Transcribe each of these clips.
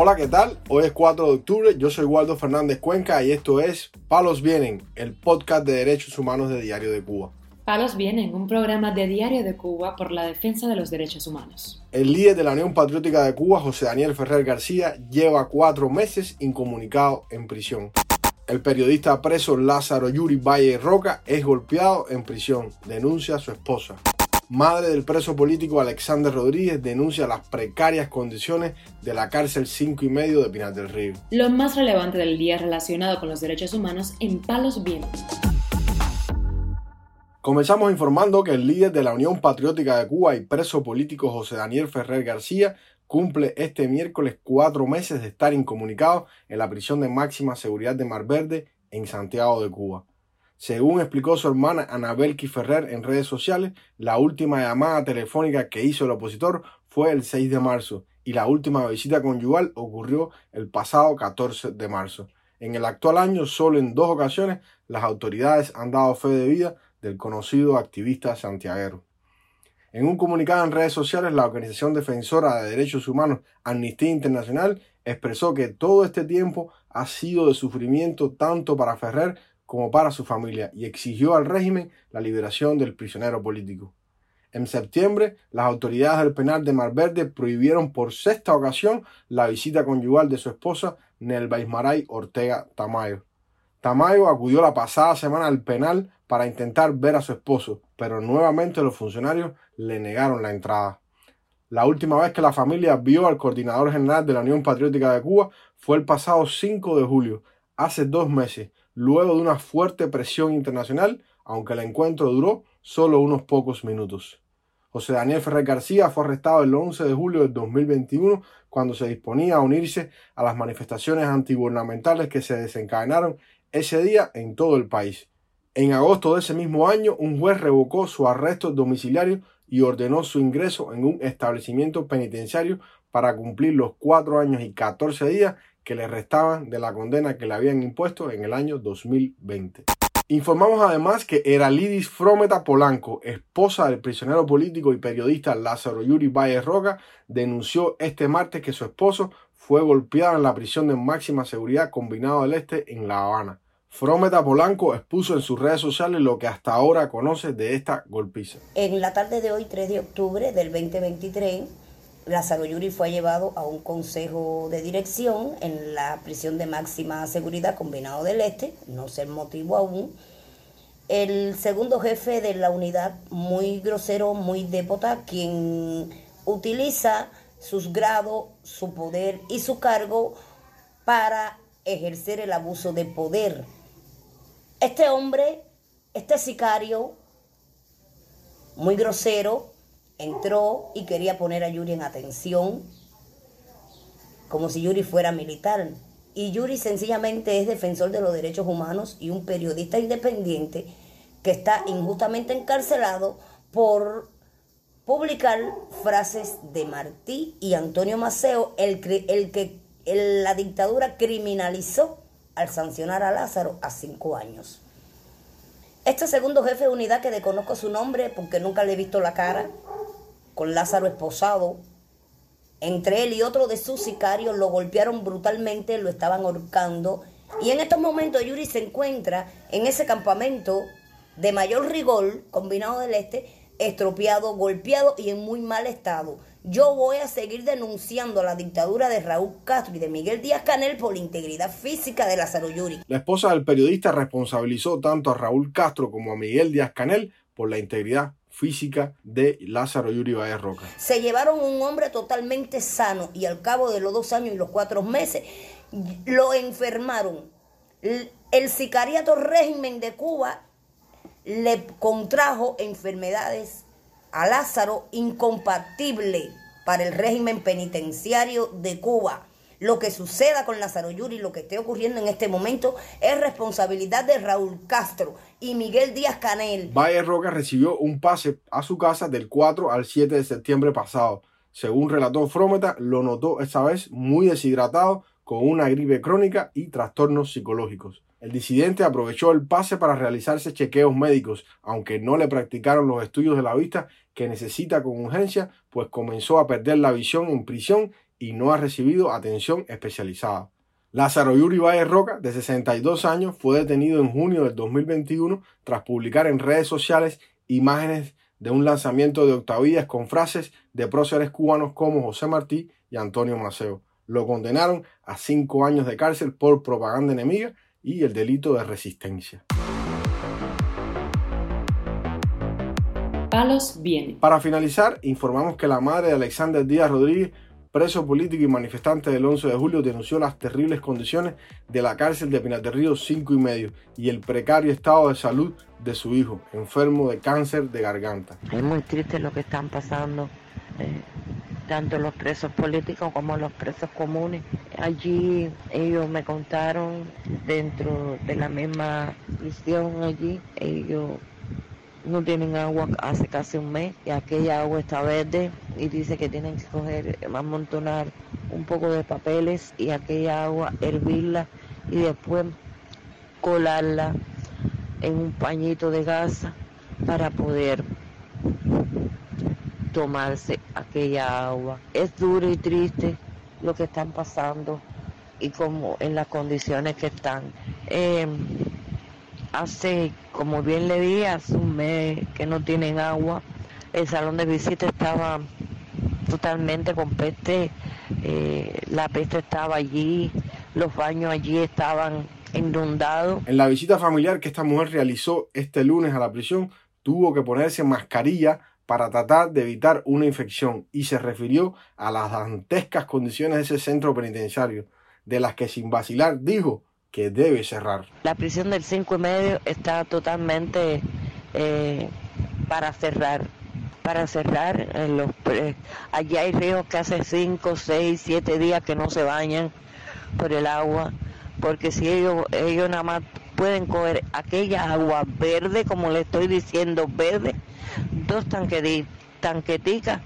Hola, ¿qué tal? Hoy es 4 de octubre, yo soy Waldo Fernández Cuenca y esto es Palos Vienen, el podcast de derechos humanos de Diario de Cuba. Palos Vienen, un programa de Diario de Cuba por la defensa de los derechos humanos. El líder de la Unión Patriótica de Cuba, José Daniel Ferrer García, lleva cuatro meses incomunicado en prisión. El periodista preso Lázaro Yuri Valle Roca es golpeado en prisión, denuncia a su esposa madre del preso político Alexander Rodríguez, denuncia las precarias condiciones de la cárcel 5 y medio de Pinar del Río. Lo más relevante del día relacionado con los derechos humanos en Palos Vientos. Comenzamos informando que el líder de la Unión Patriótica de Cuba y preso político José Daniel Ferrer García cumple este miércoles cuatro meses de estar incomunicado en la prisión de máxima seguridad de Mar Verde en Santiago de Cuba. Según explicó su hermana Anabel Ferrer en redes sociales, la última llamada telefónica que hizo el opositor fue el 6 de marzo y la última visita conyugal ocurrió el pasado 14 de marzo. En el actual año, solo en dos ocasiones, las autoridades han dado fe de vida del conocido activista santiaguero. En un comunicado en redes sociales, la organización defensora de derechos humanos Amnistía Internacional expresó que todo este tiempo ha sido de sufrimiento tanto para Ferrer como para su familia y exigió al régimen la liberación del prisionero político. En septiembre, las autoridades del penal de Mar Verde prohibieron por sexta ocasión la visita conyugal de su esposa Nelva Ismaray Ortega Tamayo. Tamayo acudió la pasada semana al penal para intentar ver a su esposo, pero nuevamente los funcionarios le negaron la entrada. La última vez que la familia vio al coordinador general de la Unión Patriótica de Cuba fue el pasado 5 de julio, hace dos meses, luego de una fuerte presión internacional, aunque el encuentro duró solo unos pocos minutos. José Daniel Ferrer García fue arrestado el 11 de julio de 2021 cuando se disponía a unirse a las manifestaciones antigubernamentales que se desencadenaron ese día en todo el país. En agosto de ese mismo año, un juez revocó su arresto domiciliario y ordenó su ingreso en un establecimiento penitenciario para cumplir los cuatro años y 14 días que le restaban de la condena que le habían impuesto en el año 2020. Informamos además que Eralidis Frometa Polanco, esposa del prisionero político y periodista Lázaro Yuri Valle Roca, denunció este martes que su esposo fue golpeado en la prisión de máxima seguridad combinado del Este en La Habana. Frometa Polanco expuso en sus redes sociales lo que hasta ahora conoce de esta golpiza. En la tarde de hoy, 3 de octubre del 2023, Lázaro Yuri fue llevado a un consejo de dirección en la prisión de máxima seguridad combinado del Este, no sé el motivo aún. El segundo jefe de la unidad, muy grosero, muy dépota, quien utiliza sus grados, su poder y su cargo para ejercer el abuso de poder. Este hombre, este sicario, muy grosero, entró y quería poner a Yuri en atención, como si Yuri fuera militar. Y Yuri sencillamente es defensor de los derechos humanos y un periodista independiente que está injustamente encarcelado por publicar frases de Martí y Antonio Maceo, el, el que la dictadura criminalizó al sancionar a Lázaro a cinco años. Este segundo jefe de unidad, que desconozco su nombre porque nunca le he visto la cara, con Lázaro esposado. Entre él y otro de sus sicarios lo golpearon brutalmente, lo estaban ahorcando. Y en estos momentos Yuri se encuentra en ese campamento de mayor rigor, combinado del este, estropeado, golpeado y en muy mal estado. Yo voy a seguir denunciando la dictadura de Raúl Castro y de Miguel Díaz Canel por la integridad física de Lázaro Yuri. La esposa del periodista responsabilizó tanto a Raúl Castro como a Miguel Díaz Canel por la integridad física de Lázaro Yuri Valle Roca. Se llevaron un hombre totalmente sano y al cabo de los dos años y los cuatro meses lo enfermaron. El sicariato régimen de Cuba le contrajo enfermedades a Lázaro incompatible para el régimen penitenciario de Cuba lo que suceda con Lázaro Yuri, lo que esté ocurriendo en este momento, es responsabilidad de Raúl Castro y Miguel Díaz Canel. Valle Roca recibió un pase a su casa del 4 al 7 de septiembre pasado. Según relató Frometa, lo notó esta vez muy deshidratado, con una gripe crónica y trastornos psicológicos. El disidente aprovechó el pase para realizarse chequeos médicos, aunque no le practicaron los estudios de la vista que necesita con urgencia, pues comenzó a perder la visión en prisión y no ha recibido atención especializada. Lázaro Yuri Valle Roca, de 62 años, fue detenido en junio del 2021 tras publicar en redes sociales imágenes de un lanzamiento de octavillas con frases de próceres cubanos como José Martí y Antonio Maceo. Lo condenaron a cinco años de cárcel por propaganda enemiga y el delito de resistencia. Palos viene. Para finalizar, informamos que la madre de Alexander Díaz Rodríguez preso político y manifestante del 11 de julio, denunció las terribles condiciones de la cárcel de Pinar del Río 5 y medio y el precario estado de salud de su hijo, enfermo de cáncer de garganta. Es muy triste lo que están pasando, eh, tanto los presos políticos como los presos comunes. Allí ellos me contaron, dentro de la misma prisión allí, ellos no tienen agua hace casi un mes y aquella agua está verde y dice que tienen que coger, amontonar un poco de papeles y aquella agua hervirla y después colarla en un pañito de gasa para poder tomarse aquella agua. Es duro y triste lo que están pasando y como en las condiciones que están. Eh, hace, como bien le di, hace un mes que no tienen agua. El salón de visita estaba totalmente con peste, eh, la peste estaba allí, los baños allí estaban inundados. En la visita familiar que esta mujer realizó este lunes a la prisión, tuvo que ponerse mascarilla para tratar de evitar una infección y se refirió a las dantescas condiciones de ese centro penitenciario, de las que sin vacilar dijo que debe cerrar. La prisión del 5 y medio está totalmente eh, para cerrar. Para cerrar, en los, allí hay ríos que hace 5, 6, 7 días que no se bañan por el agua, porque si ellos, ellos nada más pueden coger aquella agua verde, como le estoy diciendo, verde, dos tanqueticas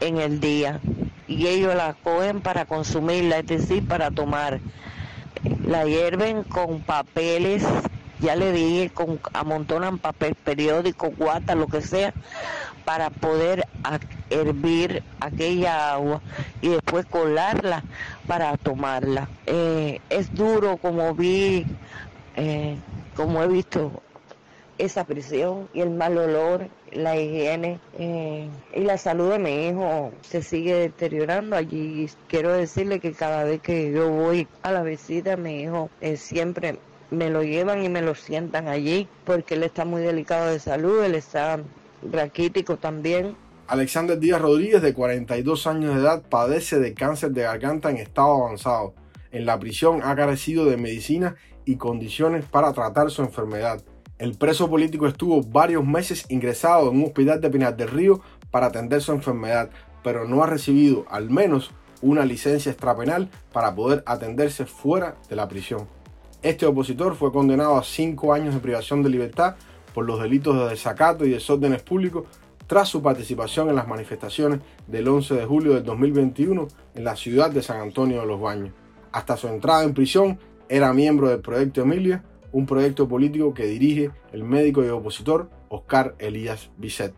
en el día, y ellos la cogen para consumirla, es decir, para tomar la hierven con papeles, ya le dije, con, amontonan papel periódico, guata, lo que sea, para poder hervir aquella agua y después colarla para tomarla. Eh, es duro como vi, eh, como he visto esa prisión y el mal olor, la higiene eh, y la salud de mi hijo se sigue deteriorando. Allí quiero decirle que cada vez que yo voy a la visita, mi hijo eh, siempre me lo llevan y me lo sientan allí porque él está muy delicado de salud, él está raquítico también. Alexander Díaz Rodríguez, de 42 años de edad, padece de cáncer de garganta en estado avanzado. En la prisión ha carecido de medicina y condiciones para tratar su enfermedad. El preso político estuvo varios meses ingresado en un hospital de Pinar del Río para atender su enfermedad, pero no ha recibido al menos una licencia extrapenal para poder atenderse fuera de la prisión. Este opositor fue condenado a cinco años de privación de libertad por los delitos de desacato y desórdenes públicos tras su participación en las manifestaciones del 11 de julio del 2021 en la ciudad de San Antonio de los Baños. Hasta su entrada en prisión era miembro del proyecto Emilia, un proyecto político que dirige el médico y opositor Oscar Elías Bisset.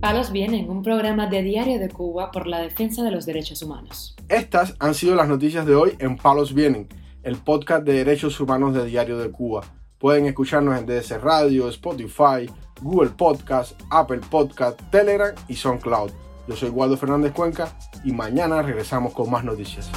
Palos Vienen, un programa de Diario de Cuba por la defensa de los derechos humanos. Estas han sido las noticias de hoy en Palos Vienen, el podcast de derechos humanos de Diario de Cuba. Pueden escucharnos en DS Radio, Spotify, Google Podcast, Apple Podcast, Telegram y SoundCloud. Yo soy Waldo Fernández Cuenca y mañana regresamos con más noticias.